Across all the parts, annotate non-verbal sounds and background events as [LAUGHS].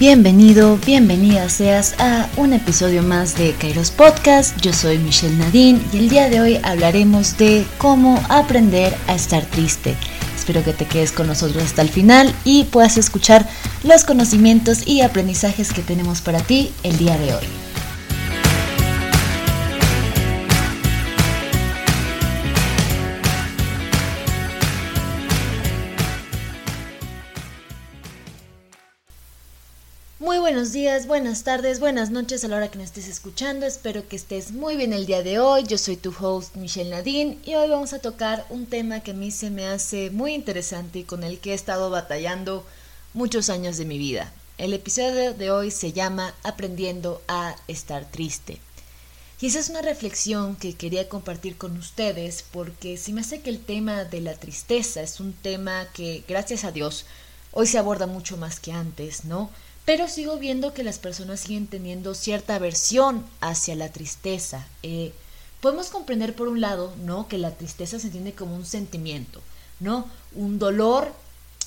Bienvenido, bienvenida seas a un episodio más de Kairos Podcast. Yo soy Michelle Nadine y el día de hoy hablaremos de cómo aprender a estar triste. Espero que te quedes con nosotros hasta el final y puedas escuchar los conocimientos y aprendizajes que tenemos para ti el día de hoy. Muy buenos días, buenas tardes, buenas noches a la hora que me estés escuchando. Espero que estés muy bien el día de hoy. Yo soy tu host Michelle Nadine y hoy vamos a tocar un tema que a mí se me hace muy interesante y con el que he estado batallando muchos años de mi vida. El episodio de hoy se llama Aprendiendo a estar triste. Y esa es una reflexión que quería compartir con ustedes porque si me hace que el tema de la tristeza es un tema que, gracias a Dios, hoy se aborda mucho más que antes, ¿no? Pero sigo viendo que las personas siguen teniendo cierta aversión hacia la tristeza. Eh, podemos comprender por un lado, ¿no? Que la tristeza se entiende como un sentimiento, ¿no? Un dolor,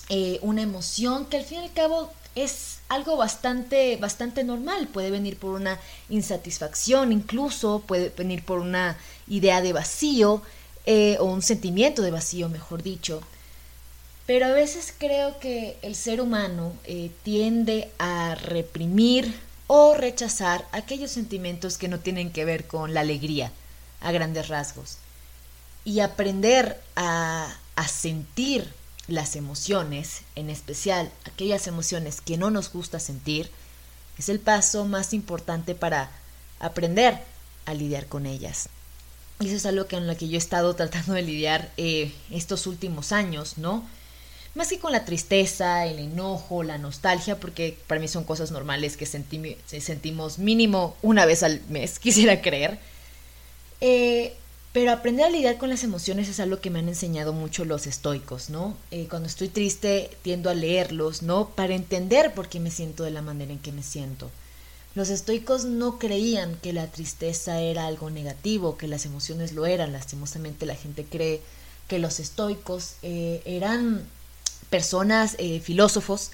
eh, una emoción que al fin y al cabo es algo bastante, bastante normal. Puede venir por una insatisfacción, incluso puede venir por una idea de vacío eh, o un sentimiento de vacío, mejor dicho. Pero a veces creo que el ser humano eh, tiende a reprimir o rechazar aquellos sentimientos que no tienen que ver con la alegría, a grandes rasgos. Y aprender a, a sentir las emociones, en especial aquellas emociones que no nos gusta sentir, es el paso más importante para aprender a lidiar con ellas. Y eso es algo con lo que yo he estado tratando de lidiar eh, estos últimos años, ¿no? Más que con la tristeza, el enojo, la nostalgia, porque para mí son cosas normales que sentimos mínimo una vez al mes, [LAUGHS] quisiera creer. Eh, pero aprender a lidiar con las emociones es algo que me han enseñado mucho los estoicos, ¿no? Eh, cuando estoy triste tiendo a leerlos, ¿no? Para entender por qué me siento de la manera en que me siento. Los estoicos no creían que la tristeza era algo negativo, que las emociones lo eran. Lastimosamente la gente cree que los estoicos eh, eran personas, eh, filósofos,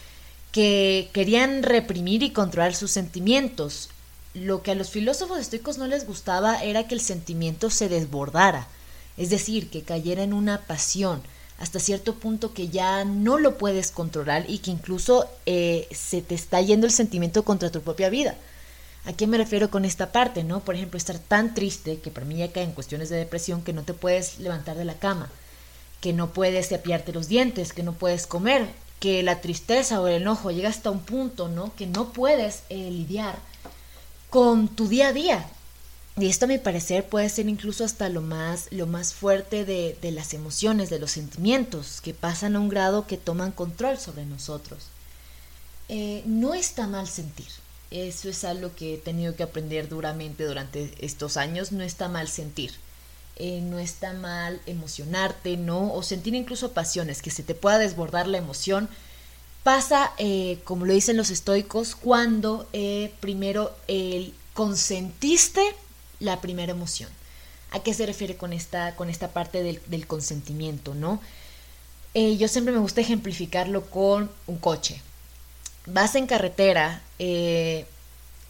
que querían reprimir y controlar sus sentimientos. Lo que a los filósofos estoicos no les gustaba era que el sentimiento se desbordara, es decir, que cayera en una pasión hasta cierto punto que ya no lo puedes controlar y que incluso eh, se te está yendo el sentimiento contra tu propia vida. ¿A qué me refiero con esta parte? ¿no? Por ejemplo, estar tan triste que para mí ya cae en cuestiones de depresión que no te puedes levantar de la cama que no puedes cepillarte los dientes, que no puedes comer, que la tristeza o el enojo llega hasta un punto, ¿no? Que no puedes eh, lidiar con tu día a día. Y esto a mi parecer puede ser incluso hasta lo más, lo más fuerte de, las emociones, de los sentimientos, que pasan a un grado que toman control sobre nosotros. Eh, no está mal sentir. Eso es algo que he tenido que aprender duramente durante estos años. No está mal sentir. Eh, no está mal emocionarte, ¿no? O sentir incluso pasiones, que se te pueda desbordar la emoción. Pasa, eh, como lo dicen los estoicos, cuando eh, primero consentiste la primera emoción. ¿A qué se refiere con esta, con esta parte del, consentimiento, no? yo siempre me gusta ejemplificarlo con un coche. Vas en carretera y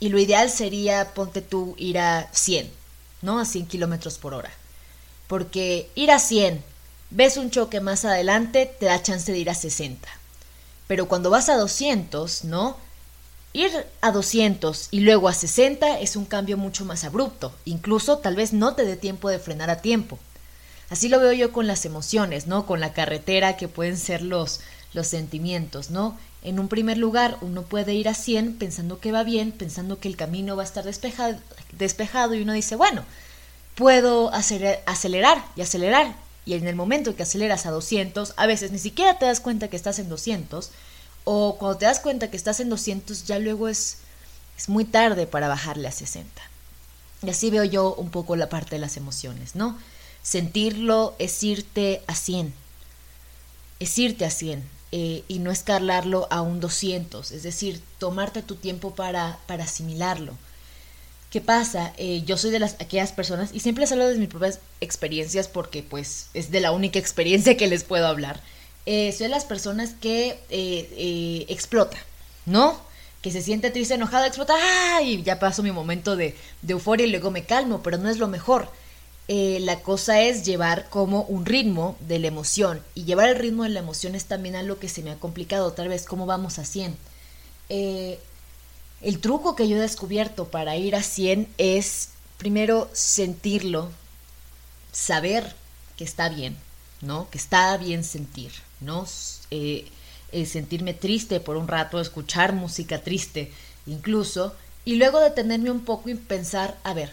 lo ideal sería, ponte tú, ir a 100, ¿no? A 100 kilómetros por hora porque ir a 100, ves un choque más adelante, te da chance de ir a 60. Pero cuando vas a 200, ¿no? Ir a 200 y luego a 60 es un cambio mucho más abrupto, incluso tal vez no te dé tiempo de frenar a tiempo. Así lo veo yo con las emociones, ¿no? Con la carretera que pueden ser los, los sentimientos, ¿no? En un primer lugar, uno puede ir a 100 pensando que va bien, pensando que el camino va a estar despejado, despejado y uno dice, bueno, puedo acelerar y acelerar. Y en el momento que aceleras a 200, a veces ni siquiera te das cuenta que estás en 200. O cuando te das cuenta que estás en 200, ya luego es, es muy tarde para bajarle a 60. Y así veo yo un poco la parte de las emociones, ¿no? Sentirlo es irte a 100. Es irte a 100 eh, y no escalarlo a un 200. Es decir, tomarte tu tiempo para, para asimilarlo ¿Qué pasa? Eh, yo soy de las aquellas personas, y siempre les hablo de mis propias experiencias porque pues es de la única experiencia que les puedo hablar. Eh, soy de las personas que eh, explota, ¿no? que se siente triste, enojado, explota, ¡ah! y ya paso mi momento de, de euforia y luego me calmo, pero no es lo mejor. Eh, la cosa es llevar como un ritmo de la emoción. Y llevar el ritmo de la emoción es también algo que se me ha complicado. Tal vez cómo vamos a 100. Eh, el truco que yo he descubierto para ir a 100 es primero sentirlo, saber que está bien, ¿no? Que está bien sentir, ¿no? Eh, sentirme triste por un rato, escuchar música triste incluso, y luego detenerme un poco y pensar, a ver,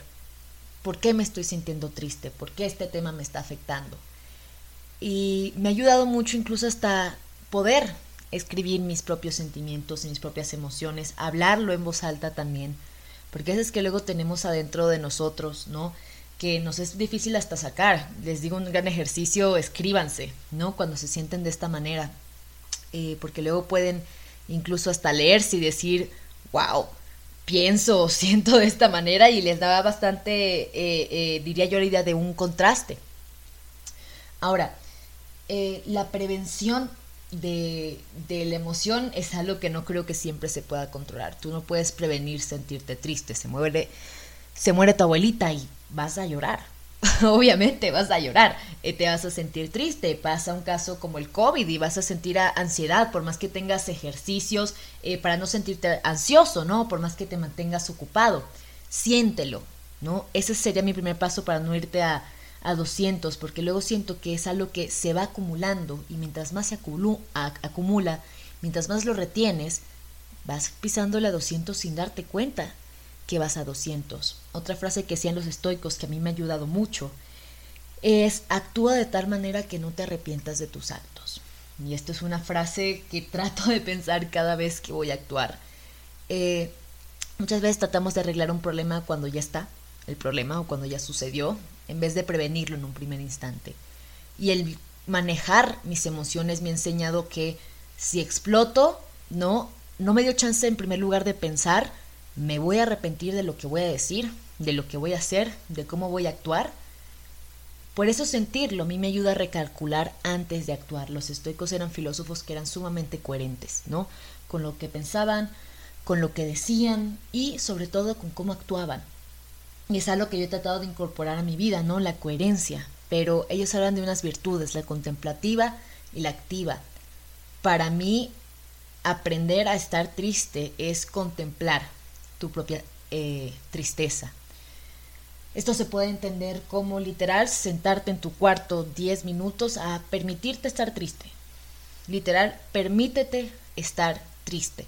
¿Por qué me estoy sintiendo triste? ¿Por qué este tema me está afectando? Y me ha ayudado mucho incluso hasta poder escribir mis propios sentimientos y mis propias emociones, hablarlo en voz alta también, porque eso es que luego tenemos adentro de nosotros, ¿no? Que nos es difícil hasta sacar. Les digo un gran ejercicio, escríbanse, ¿no? Cuando se sienten de esta manera, eh, porque luego pueden incluso hasta leerse y decir, wow, pienso o [LAUGHS] siento de esta manera y les daba bastante, eh, eh, diría yo, la idea de un contraste. Ahora, la prevención de, de, la emoción es algo que no creo que siempre se pueda controlar. Tú no puedes prevenir sentirte triste. Se muere, se muere tu abuelita y vas a llorar. [LAUGHS] obviamente vas a llorar, eh, te vas a sentir triste, pasa un caso como el COVID y vas a sentir ansiedad, por más que tengas ejercicios eh, para no sentirte ansioso, ¿no? Por más que te mantengas ocupado, siéntelo, ¿no? Ese sería mi primer paso para no irte a, a 200, porque luego siento que es algo que se va acumulando y mientras más se acumula, mientras más lo retienes, vas pisándole a 200 sin darte cuenta que vas a 200. Otra frase que decían los estoicos que a mí me ha ayudado mucho es actúa de tal manera que no te arrepientas de tus actos. Y esto es una frase que trato de pensar cada vez que voy a actuar. Eh, muchas veces tratamos de arreglar un problema cuando ya está el problema o cuando ya sucedió, en vez de prevenirlo en un primer instante. Y el manejar mis emociones me ha enseñado que si exploto, no, no me dio chance en primer lugar de pensar, me voy a arrepentir de lo que voy a decir, de lo que voy a hacer, de cómo voy a actuar. Por eso sentirlo a mí me ayuda a recalcular antes de actuar. Los estoicos eran filósofos que eran sumamente coherentes, ¿no? Con lo que pensaban, con lo que decían y sobre todo con cómo actuaban. Y es algo que yo he tratado de incorporar a mi vida, ¿no? La coherencia. Pero ellos hablan de unas virtudes, la contemplativa y la activa. Para mí, aprender a estar triste es contemplar, tu propia eh, tristeza. Esto se puede entender como literal sentarte en tu cuarto 10 minutos a permitirte estar triste. Literal, permítete estar triste.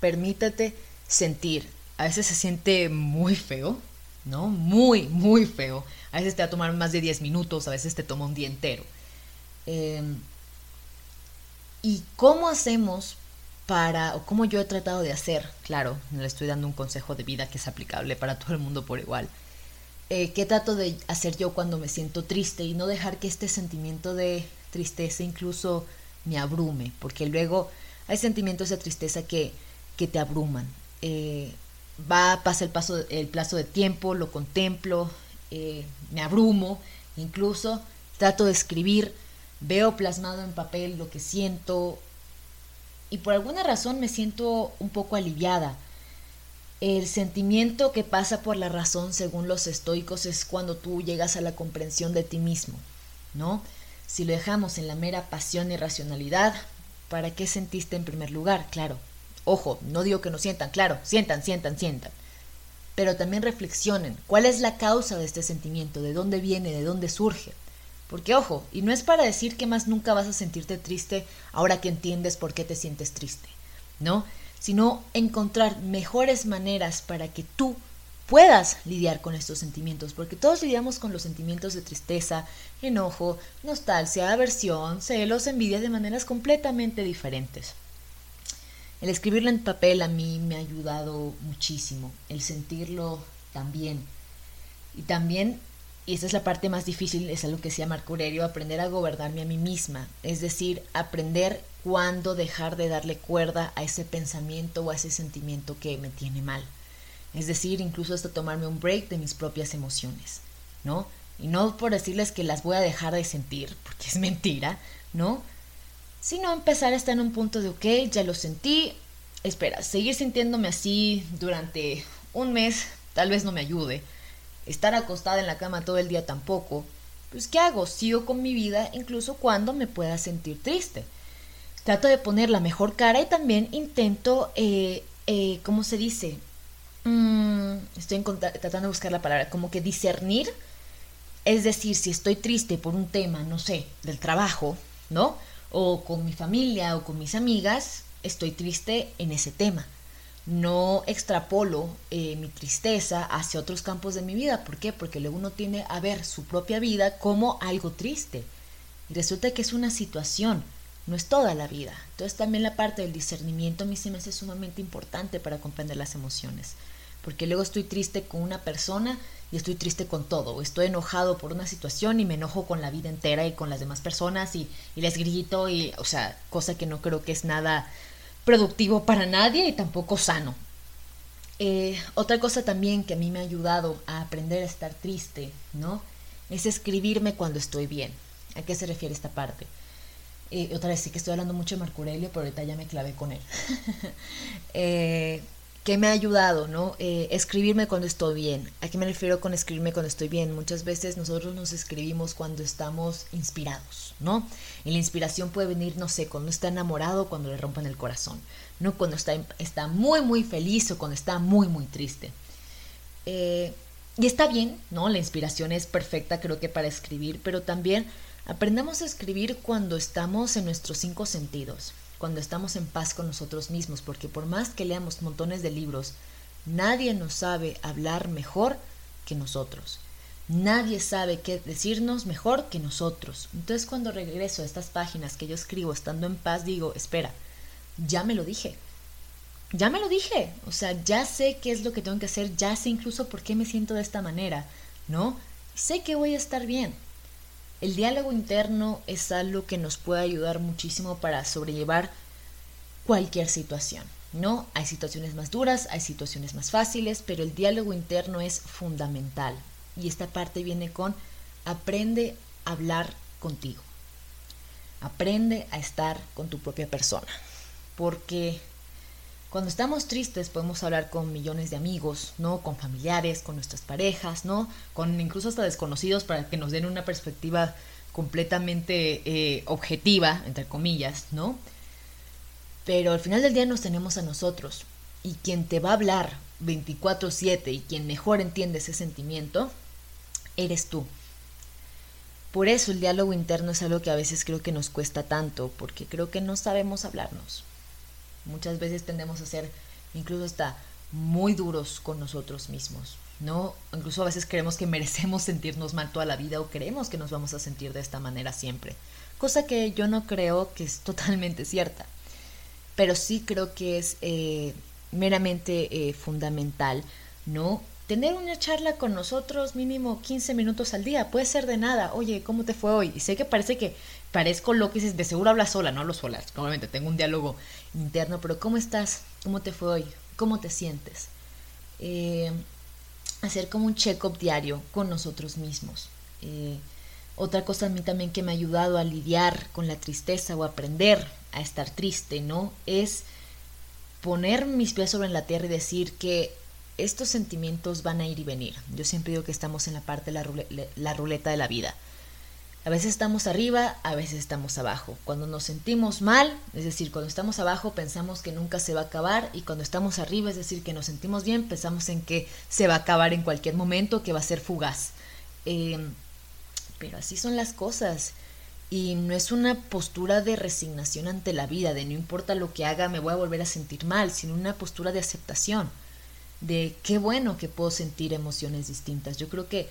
Permítete sentir. A veces se siente muy feo, ¿no? Muy, muy feo. A veces te va a tomar más de 10 minutos, a veces te toma un día entero. Em, ¿Y cómo hacemos para, o como yo he tratado de hacer, claro, le estoy dando un consejo de vida que es aplicable para todo el mundo por igual. Eh, ¿Qué trato de hacer yo cuando me siento triste y no dejar que este sentimiento de tristeza incluso me abrume? Porque luego hay sentimientos de tristeza que, que te abruman. Eh, va, pasa el, paso, el plazo de tiempo, lo contemplo, eh, me abrumo, incluso trato de escribir, veo plasmado en papel lo que siento, y por alguna razón me siento un poco aliviada. El sentimiento que pasa por la razón, según los estoicos, es cuando tú llegas a la comprensión de ti mismo, ¿no? Si lo dejamos en la mera pasión y racionalidad, ¿para qué sentiste en primer lugar? Claro. Ojo, no digo que no sientan, claro, sientan, sientan, sientan. Pero también reflexionen, ¿cuál es la causa de este sentimiento? ¿De dónde viene? ¿De dónde surge? Porque ojo, y no es para decir que más nunca vas a sentirte triste ahora que entiendes por qué te sientes triste, ¿no? Sino encontrar mejores maneras para que tú puedas lidiar con estos sentimientos, porque todos lidiamos con los sentimientos de tristeza, enojo, nostalgia, aversión, celos, envidia de maneras completamente diferentes. El escribirlo en papel a mí me ha ayudado muchísimo, el sentirlo también. Y también y esta es la parte más difícil, es algo que decía Marco Aurelio, aprender a gobernarme a mí misma, es decir, aprender cuándo dejar de darle cuerda a ese pensamiento o a ese sentimiento que me tiene mal. Es decir, incluso hasta tomarme un break de mis propias emociones, ¿no? Y no por decirles que las voy a dejar de sentir, porque es mentira, ¿no? Sino empezar a estar en un punto de, ok, ya lo sentí, espera, seguir sintiéndome así durante un mes tal vez no me ayude. Estar acostada en la cama todo el día tampoco. Pues ¿qué hago? Sigo con mi vida incluso cuando me pueda sentir triste. Trato de poner la mejor cara y también intento, eh, eh, ¿cómo se dice? Mm, estoy tratando de buscar la palabra, como que discernir. Es decir, si estoy triste por un tema, no sé, del trabajo, ¿no? O con mi familia o con mis amigas, estoy triste en ese tema. No extrapolo eh, mi tristeza hacia otros campos de mi vida. ¿Por qué? Porque luego uno tiene a ver su propia vida como algo triste. Y resulta que es una situación, no es toda la vida. Entonces también la parte del discernimiento a mí se me hace sumamente importante para comprender las emociones. Porque luego estoy triste con una persona y estoy triste con todo. Estoy enojado por una situación y me enojo con la vida entera y con las demás personas y, y les grito y, o sea, cosa que no creo que es nada productivo para nadie y tampoco sano. Eh, otra cosa también que a mí me ha ayudado a aprender a estar triste, ¿no? Es escribirme cuando estoy bien. ¿A qué se refiere esta parte? Eh, otra vez sí que estoy hablando mucho de Marco Aurelio, pero ahorita ya me clavé con él. [LAUGHS] eh, ¿Qué me ha ayudado, ¿no? Eh, escribirme cuando estoy bien. ¿A qué me refiero con escribirme cuando estoy bien? Muchas veces nosotros nos escribimos cuando estamos inspirados, ¿no? Y la inspiración puede venir, no sé, cuando está enamorado, cuando le rompan el corazón, ¿no? Cuando está, está muy, muy feliz o cuando está muy, muy triste. Eh, y está bien, ¿no? La inspiración es perfecta, creo que para escribir, pero también aprendamos a escribir cuando estamos en nuestros cinco sentidos cuando estamos en paz con nosotros mismos, porque por más que leamos montones de libros, nadie nos sabe hablar mejor que nosotros. Nadie sabe qué decirnos mejor que nosotros. Entonces cuando regreso a estas páginas que yo escribo estando en paz, digo, espera, ya me lo dije. Ya me lo dije. O sea, ya sé qué es lo que tengo que hacer, ya sé incluso por qué me siento de esta manera, ¿no? Sé que voy a estar bien. El diálogo interno es algo que nos puede ayudar muchísimo para sobrellevar cualquier situación, ¿no? Hay situaciones más duras, hay situaciones más fáciles, pero el diálogo interno es fundamental. Y esta parte viene con aprende a hablar contigo. Aprende a estar con tu propia persona. Porque cuando estamos tristes podemos hablar con millones de amigos, ¿no? Con familiares, con nuestras parejas, ¿no? Con incluso hasta desconocidos para que nos den una perspectiva completamente eh, objetiva, entre comillas, ¿no? Pero al final del día nos tenemos a nosotros. Y quien te va a hablar 24/7 y quien mejor entiende ese sentimiento, eres tú. Por eso el diálogo interno es algo que a veces creo que nos cuesta tanto, porque creo que no sabemos hablarnos. Muchas veces tendemos a ser incluso hasta muy duros con nosotros mismos, ¿no? Incluso a veces creemos que merecemos sentirnos mal toda la vida o creemos que nos vamos a sentir de esta manera siempre, cosa que yo no creo que es totalmente cierta, pero sí creo que es eh, meramente eh, fundamental, ¿no? Tener una charla con nosotros mínimo 15 minutos al día, puede ser de nada, oye, ¿cómo te fue hoy? Y sé que parece que parezco lo que dices, de seguro hablas sola, no hablo sola, obviamente tengo un diálogo interno, pero ¿cómo estás? ¿Cómo te fue hoy? ¿Cómo te sientes? Eh, hacer como un check-up diario con nosotros mismos. Eh, otra cosa a mí también que me ha ayudado a lidiar con la tristeza o aprender a estar triste, ¿no? Es poner mis pies sobre la tierra y decir que estos sentimientos van a ir y venir. Yo siempre digo que estamos en la parte de la ruleta de la vida. A veces estamos arriba, a veces estamos abajo. Cuando nos sentimos mal, es decir, cuando estamos abajo pensamos que nunca se va a acabar y cuando estamos arriba, es decir, que nos sentimos bien, pensamos en que se va a acabar en cualquier momento, que va a ser fugaz. Em, pero así son las cosas. Y no es una postura de resignación ante la vida, de no importa lo que haga, me voy a volver a sentir mal, sino una postura de aceptación, de qué bueno que puedo sentir emociones distintas. Yo creo que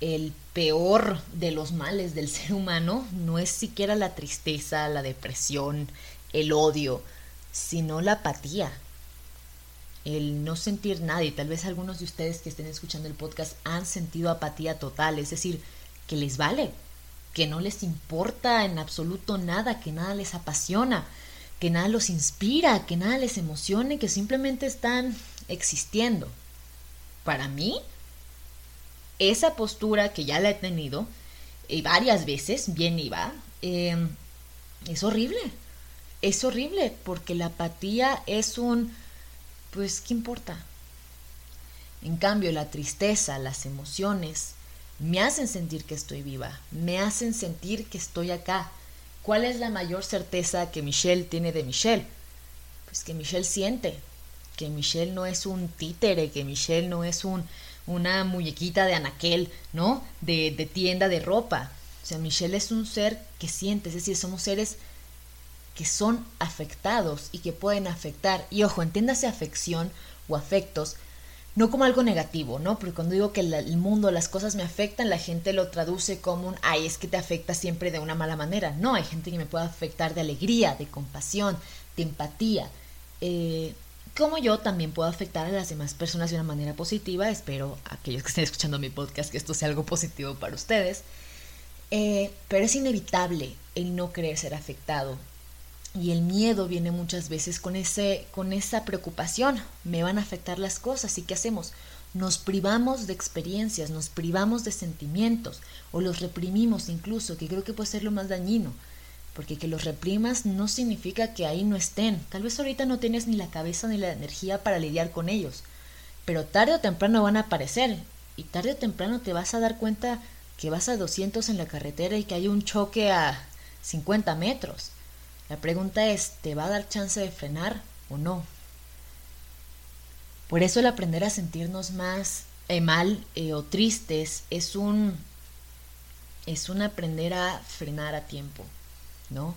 el peor de los males del [LAUGHS] ser humano no es siquiera la tristeza, la depresión, el odio, sino la apatía. El no sentir nada. Y tal vez algunos de ustedes que estén escuchando el podcast han sentido apatía total, es decir, que les vale, que no les importa en absoluto nada, que nada les apasiona, que nada los inspira, que nada les emocione, que simplemente están existiendo. Para mí, esa postura que ya la he tenido y varias veces, bien iba, eh, es horrible. es horrible porque la apatía es un, pues, ¿qué importa? En cambio, la tristeza, las emociones, me hacen sentir que estoy viva, me hacen sentir que estoy acá. ¿Cuál es la mayor certeza que Michelle tiene de Michelle? Pues que Michelle siente, que Michelle no es un títere, que Michelle no es un, una muñequita de anaquel, ¿no? De, de tienda de ropa. O sea, Michelle es un ser que siente, es decir, somos seres que son afectados y que pueden afectar. Y ojo, entiéndase afección o afectos no como algo negativo, ¿no? Porque cuando digo que el mundo, las cosas me afectan, la gente lo traduce como un, ay, es que te afecta siempre de una mala manera. No, hay gente que me puede afectar de alegría, de compasión, de empatía. Eh, como yo también puedo afectar a las demás personas de una manera positiva. Espero, aquellos que estén escuchando mi podcast, que esto sea algo positivo para ustedes. Eh, pero es inevitable el no querer ser afectado y el miedo viene muchas veces con, ese, con esa preocupación. Me van a afectar las cosas. ¿Y qué hacemos? Nos privamos de experiencias, nos privamos de sentimientos o los reprimimos incluso, que creo que puede ser lo más dañino. Porque que los reprimas no significa que ahí no estén. Tal vez ahorita no tienes ni la cabeza ni la energía para lidiar con ellos. Pero tarde o temprano van a aparecer. Y tarde o temprano te vas a dar cuenta que vas a 200 en la carretera y que hay un choque a 50 metros la pregunta es, ¿te va a dar chance de frenar o no? Por eso el aprender a sentirnos más eh, mal eh, o tristes es un es un aprender a frenar a tiempo, ¿no?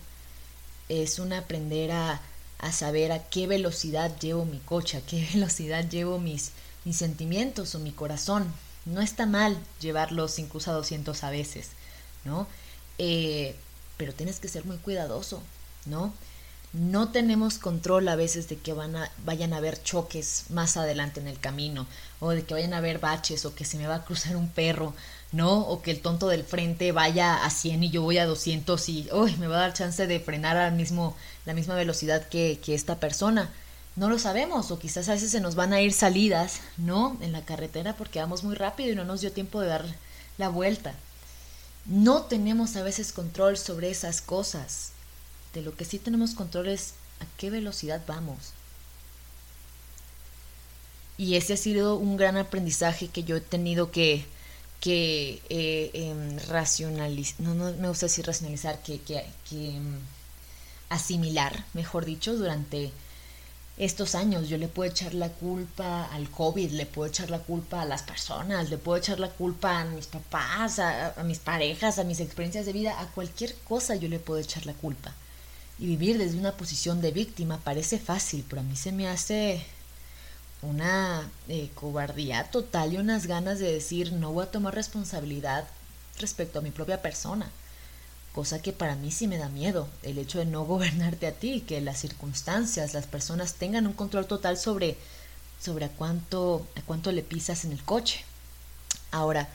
Es un aprender a, a saber a qué velocidad llevo mi coche, a qué [LAUGHS] velocidad llevo mis, mis sentimientos o mi corazón. No está mal llevarlos incluso a 200 a veces, ¿no? Eh, pero tienes que ser muy cuidadoso, ¿no? No tenemos control a veces de que van a, vayan a haber choques más adelante en el camino, o de que vayan a haber baches, o que se me va a cruzar un perro, ¿no? O que el tonto del frente vaya a 100 y yo voy a 200 y uy, me va a dar chance de frenar al mismo, la misma velocidad que, que esta persona. No lo sabemos, o quizás a veces se nos van a ir salidas, ¿no? En la carretera porque vamos muy rápido y no nos dio tiempo de dar la vuelta. No tenemos a veces control sobre esas cosas. De lo que sí tenemos control es a qué velocidad vamos. Y ese ha sido un gran aprendizaje que yo he tenido que, que eh, em, racionalizar, no, no me gusta decir racionalizar, que, que, em, asimilar, mejor dicho, durante estos años. Yo le puedo echar la culpa al COVID, le puedo echar la culpa a las personas, le puedo echar la culpa a mis papás, a mis parejas, a mis experiencias de vida, a cualquier cosa yo le puedo echar la culpa. Y vivir desde una posición de víctima parece fácil, pero a mí se me hace una eh, cobardía total y unas ganas de decir no voy a tomar responsabilidad respecto a mi propia persona. Cosa que para mí sí me da miedo, el hecho de no [LAUGHS] gobernarte a ti, que las circunstancias, las personas tengan un control total sobre, sobre a, cuánto, a cuánto le pisas en el coche. Ahora,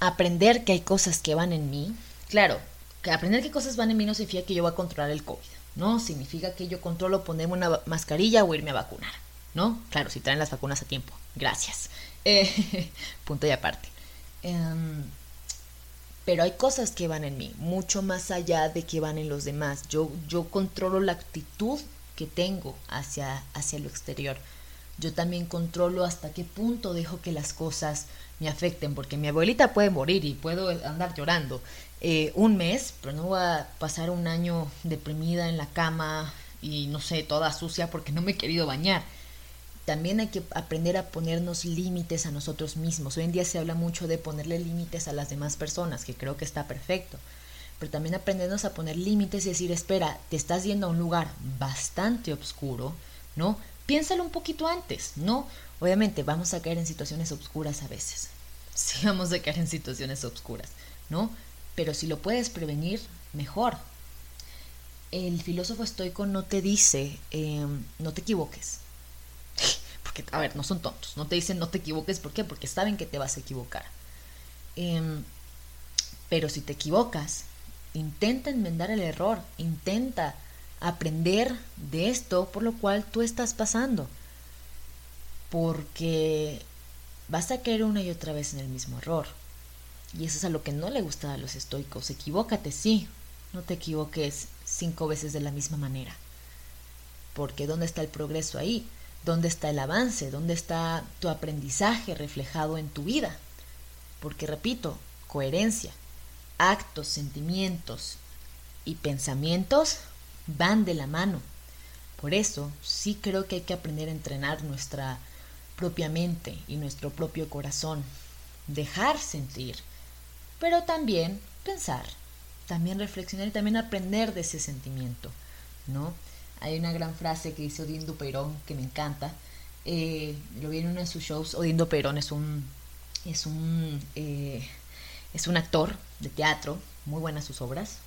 aprender que hay cosas que van en mí, claro, que aprender qué cosas van en mí no significa que yo voy a controlar el COVID, ¿no? Significa que yo controlo ponerme una mascarilla o irme a vacunar, ¿no? Claro, si traen las vacunas a tiempo. Gracias. Eh, [LAUGHS] punto y aparte. Em, pero hay cosas que van en mí, mucho más allá de que van en los demás. Yo, yo controlo la actitud que tengo hacia, hacia lo exterior. Yo también controlo hasta qué punto dejo que las cosas me afecten, porque mi abuelita puede morir y puedo andar llorando, eh, un mes, pero no voy a pasar un año deprimida en la cama y no sé, toda sucia porque no me he querido bañar. También hay que aprender a ponernos límites a nosotros mismos. Hoy en día se habla mucho de ponerle límites a las demás personas, que creo que está perfecto. Pero también aprendernos a poner límites y decir, espera, te estás yendo a un lugar bastante oscuro, ¿no? Piénsalo un poquito antes, ¿no? Obviamente vamos a caer en situaciones oscuras a veces. [LAUGHS] Sí, vamos a caer en situaciones oscuras, ¿no? pero si lo puedes prevenir, mejor. El filósofo estoico no te dice, em, no te equivoques. A ver, no son tontos. No te dicen no te equivoques. ¿Por qué? Porque saben que te vas a equivocar. Em, pero si te equivocas, intenta enmendar el error. Intenta aprender de esto por lo cual tú estás pasando. Porque vas a caer una y otra vez en el mismo error. Y eso es a lo que no le gusta a los estoicos. Equivócate, sí, no te equivoques cinco veces de la misma manera. Porque ¿dónde está el progreso ahí? ¿Dónde está el avance? ¿Dónde está tu aprendizaje reflejado en tu vida? Porque repito, coherencia, actos, sentimientos y pensamientos van de la mano. Por eso sí creo que hay que aprender a entrenar nuestra propia mente y nuestro propio corazón. Dejar sentir, pero también pensar, también reflexionar y también aprender de ese sentimiento, ¿no? Hay una gran frase que dice Odindo Perón que me encanta. Eh, lo vi en uno de sus shows. Odindo Perón es un es un eh, es un actor de teatro, muy buenas sus obras.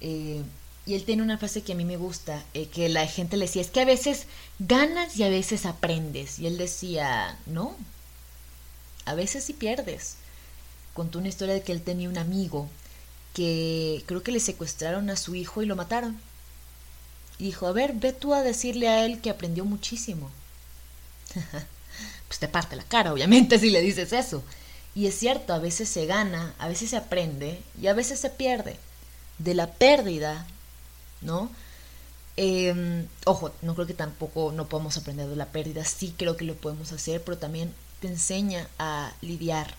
Eh, y él tiene una frase que a mí me gusta, eh, que la gente le decía, es que a veces ganas y a veces aprendes. Y él decía, no, a veces sí pierdes. Contó una historia de que él tenía un amigo que creo que le secuestraron a su hijo y lo mataron. Y dijo, a ver, ve tú a decirle a él que aprendió muchísimo. [LAUGHS] pues te parte la cara, obviamente, si le dices eso. Y es cierto, a veces se gana, a veces se aprende y a veces se pierde. De la pérdida ¿no? Em, ojo, no creo que tampoco no podemos aprender de la pérdida, sí creo que lo podemos hacer, pero también te enseña a lidiar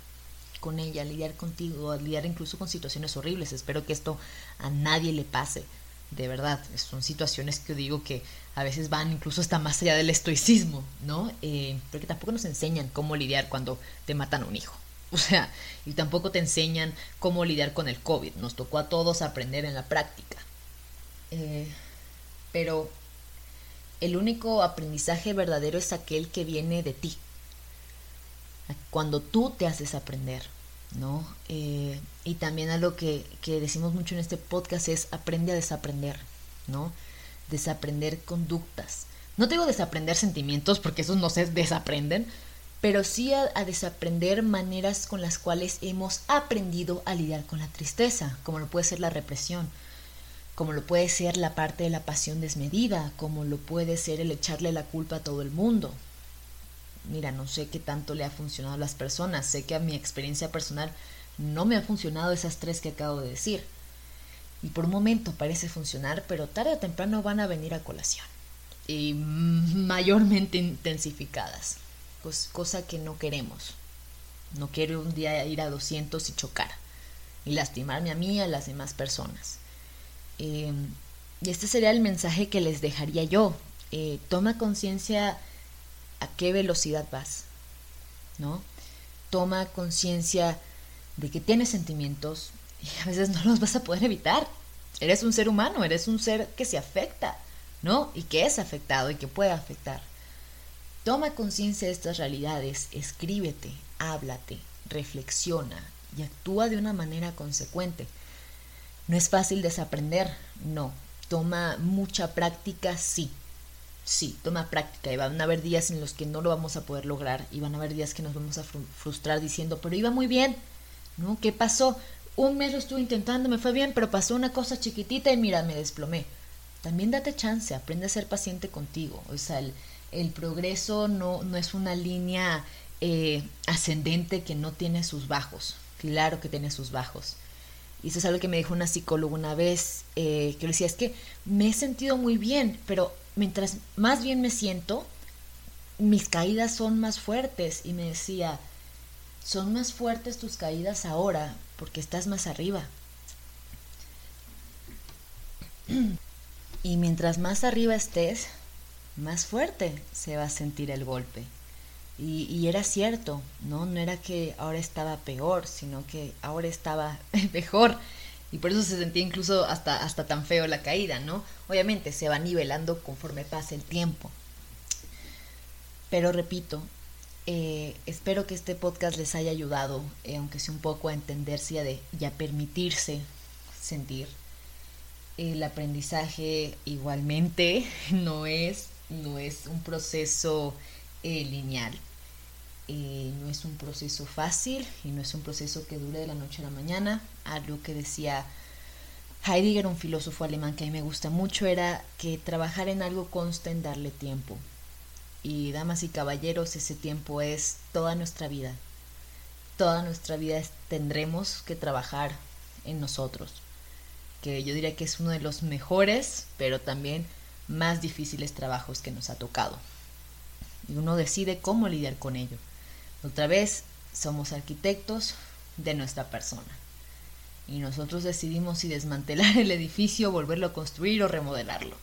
con ella, a lidiar contigo, a lidiar incluso con situaciones horribles. Espero que esto a nadie le pase, de verdad. Son situaciones que digo que a veces van incluso hasta más allá del estoicismo, ¿no? Eh, pero que tampoco nos enseñan cómo lidiar cuando te matan a un hijo. [LAUGHS] O sea, y tampoco te enseñan cómo lidiar con el COVID. Nos tocó a todos aprender en la práctica. Eh, pero el único aprendizaje verdadero es aquel que viene de ti. Cuando tú te haces aprender, ¿no? Eh, y también algo que, que decimos mucho en este podcast es aprende a desaprender, ¿no? Desaprender conductas. No te digo desaprender sentimientos porque esos no se desaprenden, pero sí a, desaprender maneras con las cuales hemos aprendido a lidiar con la tristeza, como lo puede ser la represión, como lo puede ser la parte de la pasión desmedida, como lo puede ser el echarle la culpa a todo el mundo. Mira, no sé qué tanto le ha funcionado a las personas, sé que a mi experiencia personal no me ha funcionado esas tres que acabo de decir. Y por un momento parece funcionar, pero tarde o temprano van a venir a colación. Y mayormente intensificadas. Pues, cosa que no queremos. No quiero un día ir a 200 y chocar. Y lastimarme a mí y a las demás personas. Em, y este sería el mensaje que les dejaría yo. Eh, toma conciencia a qué velocidad vas, ¿no? Toma conciencia de que tienes sentimientos y a veces no los vas a poder evitar. Eres un ser humano, eres un ser que se afecta, ¿no? Y que es afectado y que puede afectar. Toma conciencia de estas realidades, escríbete, háblate, reflexiona y actúa de una manera consecuente. ¿No es fácil desaprender? No. ¿Toma mucha práctica? Sí. Sí, toma práctica y van a haber días en los que no lo vamos a poder lograr y van a haber días que nos vamos a frustrar diciendo, pero iba muy bien, ¿no? ¿Qué pasó? Un mes lo estuve intentando, me fue bien, pero pasó una cosa chiquitita y mira, me desplomé. También date chance, aprende a ser paciente contigo. O sea, el, progreso no, no es una línea eh, ascendente que no tiene sus bajos. Claro que tiene sus bajos. Y eso es algo que me dijo una psicóloga una vez, eh, que le decía, es que me he sentido muy bien, pero mientras más bien me siento, mis caídas son más fuertes. Y me decía, son más fuertes tus caídas ahora porque estás más arriba. Y mientras más arriba estés, más fuerte se va a sentir el golpe. Y, era cierto, ¿no? No era que ahora estaba peor, sino que ahora estaba [LAUGHS] mejor. Y por eso se sentía incluso hasta, hasta tan feo la caída, ¿no? Obviamente se va nivelando conforme pasa el tiempo. Pero repito, eh, espero que este podcast les haya ayudado, eh, aunque sea un poco a entenderse y a, permitirse sentir. El aprendizaje igualmente [LAUGHS] no es, no es un proceso eh, lineal. Eh, no es un proceso fácil y no es un proceso que dure de la noche a la mañana. Algo que decía Heidegger, un filósofo alemán que a mí me gusta mucho, era que trabajar en algo consta en darle tiempo. Y damas y caballeros, ese tiempo es toda nuestra vida. Toda nuestra vida tendremos que trabajar en nosotros. que yo diría que es uno de los mejores, pero también más difíciles trabajos que nos ha tocado. Y uno decide cómo lidiar con ello. Otra vez, somos arquitectos de nuestra persona. Y nosotros decidimos si desmantelar [LAUGHS] el edificio, volverlo a construir o remodelarlo.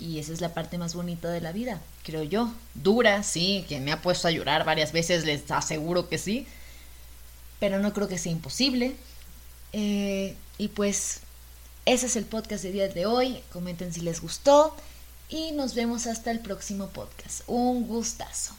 Y esa es la parte más bonita de la vida, creo yo. Dura, sí, que me ha puesto a llorar varias veces, les aseguro que sí. Pero no creo que sea imposible. Eh, y pues ese es el podcast de día de hoy. Comenten si les gustó. Y nos vemos hasta el próximo podcast. Un gustazo.